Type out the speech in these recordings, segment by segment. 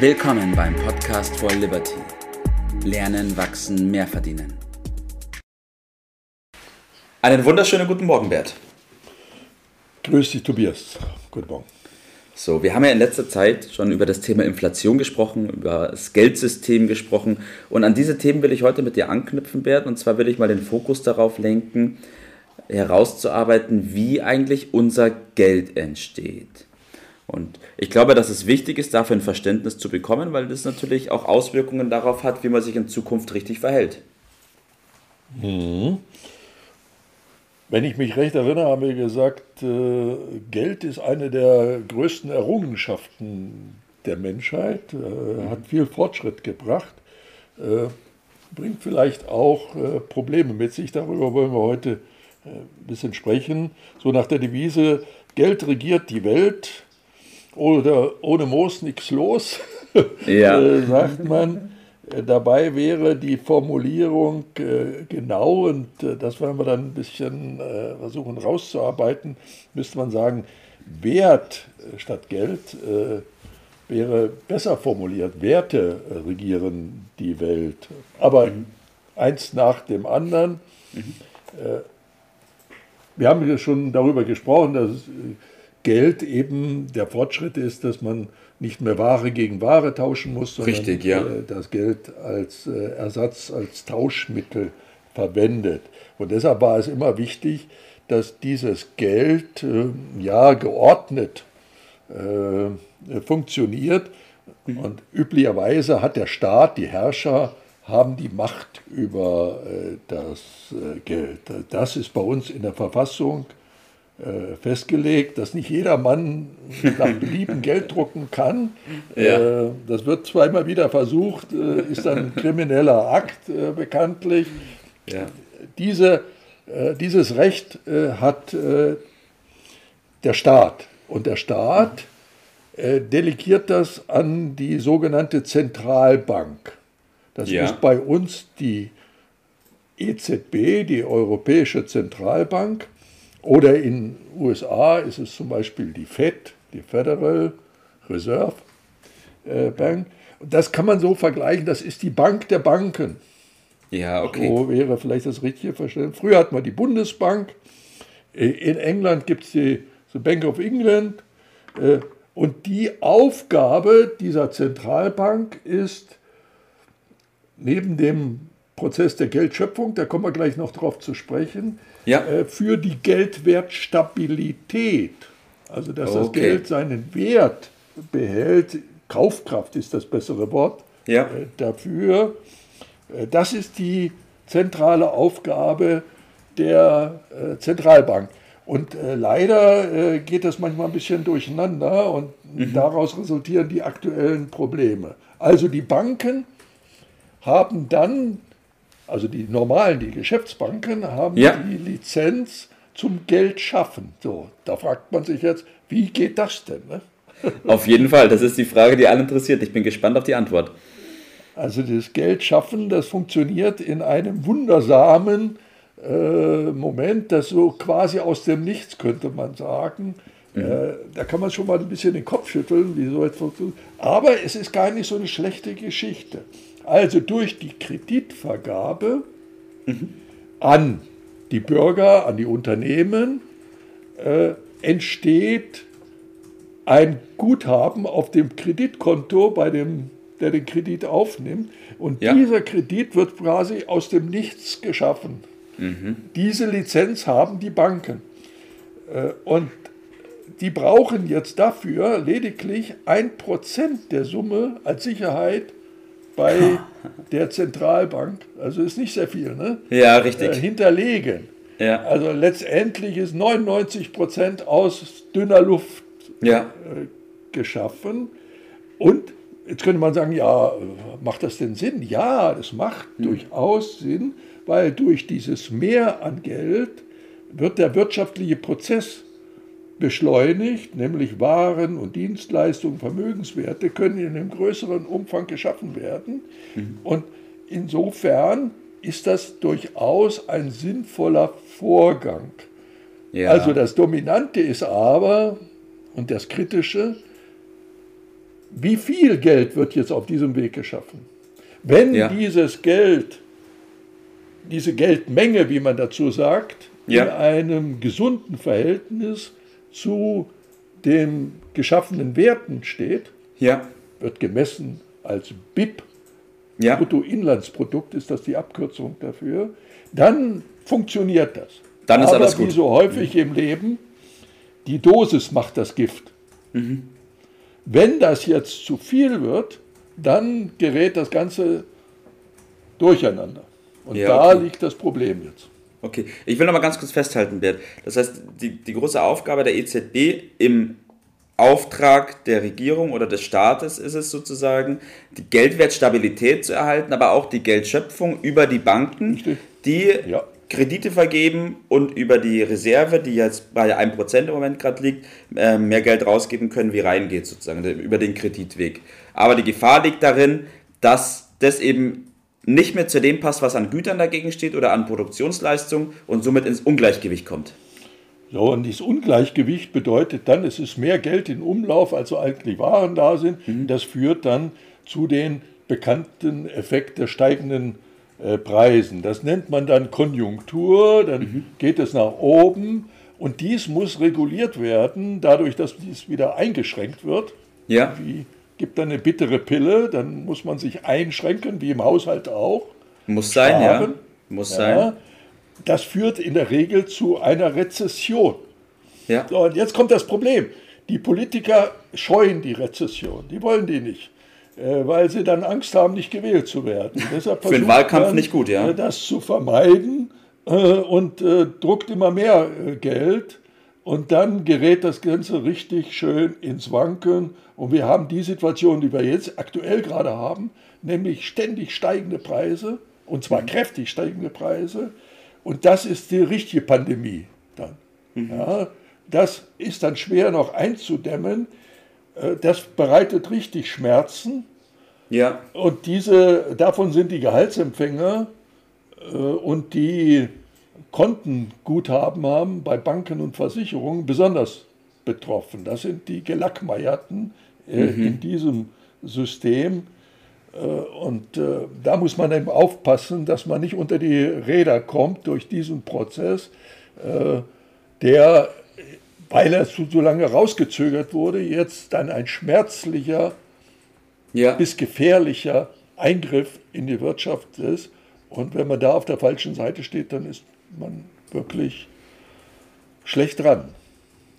Willkommen beim Podcast for Liberty. Lernen, wachsen, mehr verdienen. Einen wunderschönen guten Morgen, Bert. Grüß dich, Tobias. Guten Morgen. So, wir haben ja in letzter Zeit schon über das Thema Inflation gesprochen, über das Geldsystem gesprochen und an diese Themen will ich heute mit dir anknüpfen, Bert. Und zwar will ich mal den Fokus darauf lenken, herauszuarbeiten, wie eigentlich unser Geld entsteht. Und ich glaube, dass es wichtig ist, dafür ein Verständnis zu bekommen, weil das natürlich auch Auswirkungen darauf hat, wie man sich in Zukunft richtig verhält. Mhm. Wenn ich mich recht erinnere, haben wir gesagt, äh, Geld ist eine der größten Errungenschaften der Menschheit, äh, hat viel Fortschritt gebracht, äh, bringt vielleicht auch Probleme mit sich. Darüber wollen wir heute ein bisschen sprechen. So nach der Devise, Geld regiert die Welt oder ohne Moos nichts los, ja. Äh, sagt man. Äh, dabei wäre die Formulierung äh, genau, und äh, das werden wir dann ein bisschen äh, versuchen rauszuarbeiten, müsste man sagen, Wert statt Geld äh, wäre besser formuliert. Werte regieren die Welt. Aber mhm. eins nach dem anderen. Mhm. Äh, wir haben ja schon darüber gesprochen, dass Geld eben der Fortschritt ist, dass man nicht mehr Ware gegen Ware tauschen muss, sondern Richtig, ja. Äh, das Geld als äh, Ersatz, als Tauschmittel verwendet. Und deshalb war es immer wichtig, dass dieses Geld äh, ja geordnet funktioniert. Mhm. Und üblicherweise hat der Staat, die Herrscher, haben die Macht über das Geld. Das ist bei uns in der Verfassung äh, festgelegt, dass nicht jeder Mann nach Belieben Geld drucken kann. Ja. Äh, das wird zweimal wieder versucht, äh, ist ein krimineller Akt bekanntlich. Ja. Diese, dieses Recht hat der Staat. Und der Staat delegiert das an die sogenannte Zentralbank. Das ja. ist bei uns die EZB, die Europäische Zentralbank. Oder in den USA ist es zum Beispiel die Fed, die Federal Reserve äh, Bank. Das kann man so vergleichen, das ist die Bank der Banken. Ja, okay. So wäre vielleicht das richtige Verständnis. Früher hat man die Bundesbank, äh, in England gibt es die, die Bank of England. Äh, und die Aufgabe dieser Zentralbank ist, neben dem Prozess der Geldschöpfung, da kommen wir gleich noch drauf zu sprechen, ja. äh, für die Geldwertstabilität, also dass okay. das Geld seinen Wert behält, Kaufkraft ist das bessere Wort ja. äh, dafür, äh, das ist die zentrale Aufgabe der äh, Zentralbank. Und äh, leider äh, geht das manchmal ein bisschen durcheinander und mhm. daraus resultieren die aktuellen Probleme. Also die Banken haben dann also die normalen, die Geschäftsbanken haben ja. die Lizenz zum Geld schaffen. So, da fragt man sich jetzt, wie geht das denn? Ne? Auf jeden Fall, das ist die Frage, die alle interessiert. Ich bin gespannt auf die Antwort. Also das Geld schaffen, das funktioniert in einem wundersamen äh, Moment, das so quasi aus dem Nichts, könnte man sagen. Mhm. Äh, da kann man schon mal ein bisschen den Kopf schütteln, wie so etwas funktioniert. Aber es ist gar nicht so eine schlechte Geschichte. Also durch die Kreditvergabe mhm. an die Bürger, an die Unternehmen äh, entsteht ein Guthaben auf dem Kreditkonto bei dem, der den Kredit aufnimmt. Und ja. dieser Kredit wird quasi aus dem Nichts geschaffen. Mhm. Diese Lizenz haben die Banken. Äh, und die brauchen jetzt dafür lediglich ein Prozent der Summe als Sicherheit bei der Zentralbank, also ist nicht sehr viel, ne? Ja, richtig. Äh, hinterlegen. Ja. Also letztendlich ist 99 Prozent aus dünner Luft ja. äh, geschaffen. Und jetzt könnte man sagen, ja, macht das denn Sinn? Ja, das macht hm. durchaus Sinn, weil durch dieses Mehr an Geld wird der wirtschaftliche Prozess beschleunigt, nämlich Waren und Dienstleistungen, Vermögenswerte können in einem größeren Umfang geschaffen werden. Mhm. Und insofern ist das durchaus ein sinnvoller Vorgang. Ja. Also das Dominante ist aber, und das Kritische, wie viel Geld wird jetzt auf diesem Weg geschaffen? Wenn ja. dieses Geld, diese Geldmenge, wie man dazu sagt, ja. in einem gesunden Verhältnis zu den geschaffenen Werten steht, ja. wird gemessen als BIP, ja. Bruttoinlandsprodukt ist das die Abkürzung dafür, dann funktioniert das. Dann ist Aber alles gut. wie so häufig mhm. im Leben, die Dosis macht das Gift. Mhm. Wenn das jetzt zu viel wird, dann gerät das Ganze durcheinander. Und ja, da okay. liegt das Problem jetzt. Okay, ich will noch mal ganz kurz festhalten, Bert. Das heißt, die, die große Aufgabe der EZB im Auftrag der Regierung oder des Staates ist es sozusagen, die Geldwertstabilität zu erhalten, aber auch die Geldschöpfung über die Banken, Richtig. die ja. Kredite vergeben und über die Reserve, die jetzt bei 1% im Moment gerade liegt, äh, mehr Geld rausgeben können, wie reingeht sozusagen, über den Kreditweg. Aber die Gefahr liegt darin, dass das eben nicht mehr zu dem passt, was an Gütern dagegen steht oder an Produktionsleistung und somit ins Ungleichgewicht kommt. So, und dieses Ungleichgewicht bedeutet dann, es ist mehr Geld in Umlauf, als so eigentlich Waren da sind. Mhm. Das führt dann zu den bekannten Effekt der steigenden äh, Preisen. Das nennt man dann Konjunktur, dann mhm. geht es nach oben und dies muss reguliert werden, dadurch, dass dies wieder eingeschränkt wird. Ja. Wie gibt dann eine bittere Pille, dann muss man sich einschränken, wie im Haushalt auch. Muss sein, Sparen. ja. Muss ja. sein das führt in der Regel zu einer Rezession. Ja. So, und jetzt kommt das Problem. Die Politiker scheuen die Rezession, die wollen die nicht, äh, weil sie dann Angst haben, nicht gewählt zu werden. Deshalb Für den Wahlkampf dann, nicht gut, ja. Äh, das zu vermeiden äh, und druckt immer mehr Geld. Und dann gerät das Ganze richtig schön ins Wanken. Und wir haben die Situation, die wir jetzt aktuell gerade haben, nämlich ständig steigende Preise, und zwar mhm. kräftig steigende Preise. Und das ist die richtige Pandemie dann. Mhm. Ja, das ist dann schwer noch einzudämmen. Äh, das bereitet richtig Schmerzen. Ja. Und diese, davon sind die Gehaltsempfänger äh, und die Kontenguthaben haben bei Banken und Versicherungen besonders betroffen. Das sind die Gelackmeierten äh, mhm. in diesem System. Äh, und äh, da muss man eben aufpassen, dass man nicht unter die Räder kommt durch diesen Prozess, äh, der, weil er zu so lange rausgezögert wurde, jetzt dann ein schmerzlicher ja. bis gefährlicher Eingriff in die Wirtschaft ist. Und wenn man da auf der falschen Seite steht, dann ist man wirklich schlecht dran.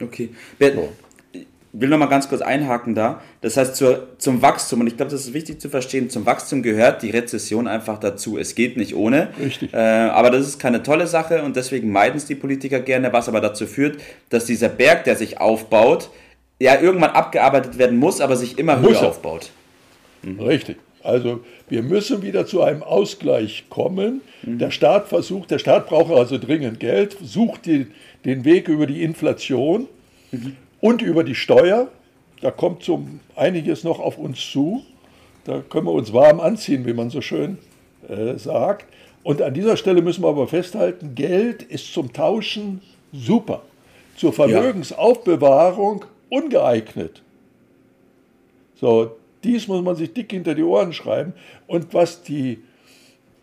Okay. So will noch mal ganz kurz einhaken da. Das heißt, zur, zum Wachstum, und ich glaube, das ist wichtig zu verstehen, zum Wachstum gehört die Rezession einfach dazu. Es geht nicht ohne. Richtig. Äh, aber das ist keine tolle Sache und deswegen meiden es die Politiker gerne, was aber dazu führt, dass dieser Berg, der sich aufbaut, ja irgendwann abgearbeitet werden muss, aber sich immer muss höher er. aufbaut. Mhm. Richtig. Also wir müssen wieder zu einem Ausgleich kommen. Mhm. Der Staat versucht, der Staat braucht also dringend Geld, sucht die, den Weg über die Inflation. Mhm und über die Steuer. Da kommt so einiges noch auf uns zu. Da können wir uns warm anziehen, wie man so schön äh, sagt. Und an dieser Stelle müssen wir aber festhalten, Geld ist zum Tauschen super. Zur Vermögensaufbewahrung ungeeignet. So, dies muss man sich dick hinter die Ohren schreiben. Und was die,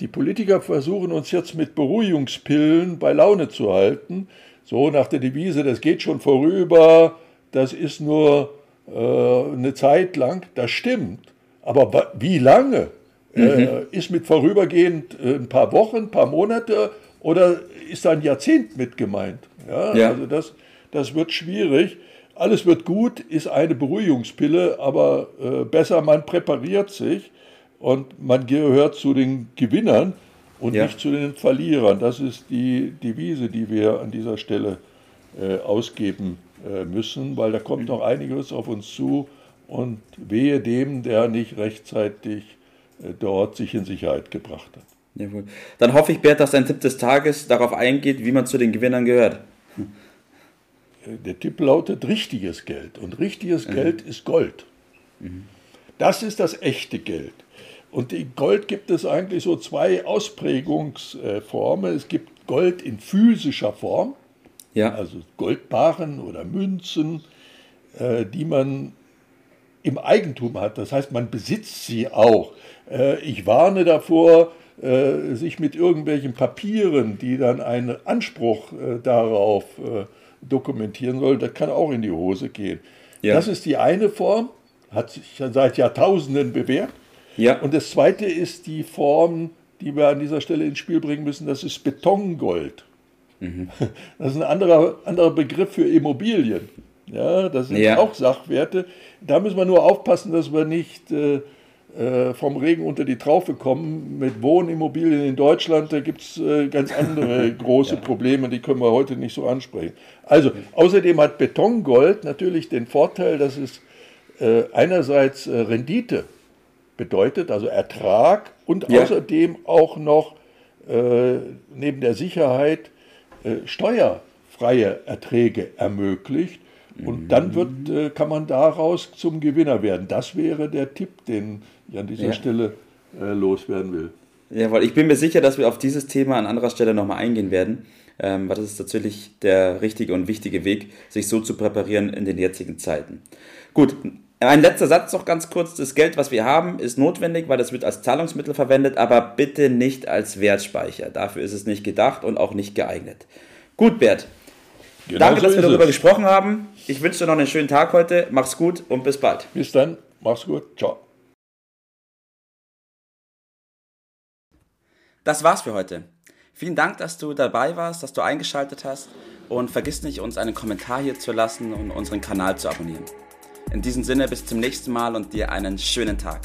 die Politiker versuchen, uns jetzt mit Beruhigungspillen bei Laune zu halten, so nach der Devise, das geht schon vorüber, das ist nur äh, eine Zeit lang, das stimmt. Aber wie lange? Äh, mhm. Äh, ist mit vorübergehend äh, ein paar Wochen, ein paar Monate oder ist da ein Jahrzehnt mit gemeint? Ja, ja. Also das, das wird schwierig. Alles wird gut, ist eine Beruhigungspille, aber äh, besser man präpariert sich und man gehört zu den Gewinnern und ja. nicht zu den Verlierern. Das ist die Devise, die wir an dieser Stelle äh, ausgeben äh, müssen, weil da kommt noch einiges auf uns zu und wehe dem, der nicht rechtzeitig äh, dort sich in Sicherheit gebracht hat. Jawohl. Dann hoffe ich, Bert, dass dein Tipp des Tages darauf eingeht, wie man zu den Gewinnern gehört. Äh, der Tipp lautet richtiges Geld und richtiges mhm. Geld ist Gold. Mhm. Das ist das echte Geld. Und in Gold gibt es eigentlich so zwei Ausprägungsformen. Es gibt Gold in physischer Form, ja. also Goldbarren oder Münzen, äh, die man im Eigentum hat. Das heißt, man besitzt sie auch. Äh, ich warne davor, äh, sich mit irgendwelchen Papieren, die dann einen Anspruch äh, darauf dokumentieren sollen, das kann auch in die Hose gehen. Ja. Das ist die eine Form, hat sich seit Jahrtausenden bewährt. Ja. Und das zweite ist die Form, die wir an dieser Stelle ins Spiel bringen müssen, das ist Betongold. Mhm. Das ist ein anderer, anderer Begriff für Immobilien. Ja, das sind ja. auch Sachwerte. Da müssen wir nur aufpassen, dass wir nicht äh, vom Regen unter die Traufe kommen. Mit Wohnimmobilien in Deutschland, da gibt es äh, ganz andere große ja. Probleme, die können wir heute nicht so ansprechen. Also, außerdem hat Betongold natürlich den Vorteil, dass es äh, einerseits äh, Rendite bedeutet, also Ertrag und ja. außerdem auch noch äh, neben der Sicherheit steuerfreie Erträge ermöglicht. Und dann wird, äh, kann man daraus zum Gewinner werden. Das wäre der Tipp, den ich an dieser ja. Stelle äh, loswerden will. Jawohl, ich bin mir sicher, dass wir auf dieses Thema an anderer Stelle nochmal eingehen werden, ähm, weil das ist natürlich der richtige und wichtige Weg, sich so zu präparieren in den jetzigen Zeiten. Gut, ein letzter Satz noch ganz kurz. Das Geld, was wir haben, ist notwendig, weil das wird als Zahlungsmittel verwendet, aber bitte nicht als Wertspeicher. Dafür ist es nicht gedacht und auch nicht geeignet. Gut, Bert. Genau Danke, so dass wir darüber es. gesprochen haben. Ich wünsche dir noch einen schönen Tag heute. Mach's gut und bis bald. Bis dann. Mach's gut. Ciao. Das war's für heute. Vielen Dank, dass du dabei warst, dass du eingeschaltet hast und vergiss nicht, uns einen Kommentar hier zu lassen und unseren Kanal zu abonnieren. In diesem Sinne, bis zum nächsten Mal und dir einen schönen Tag.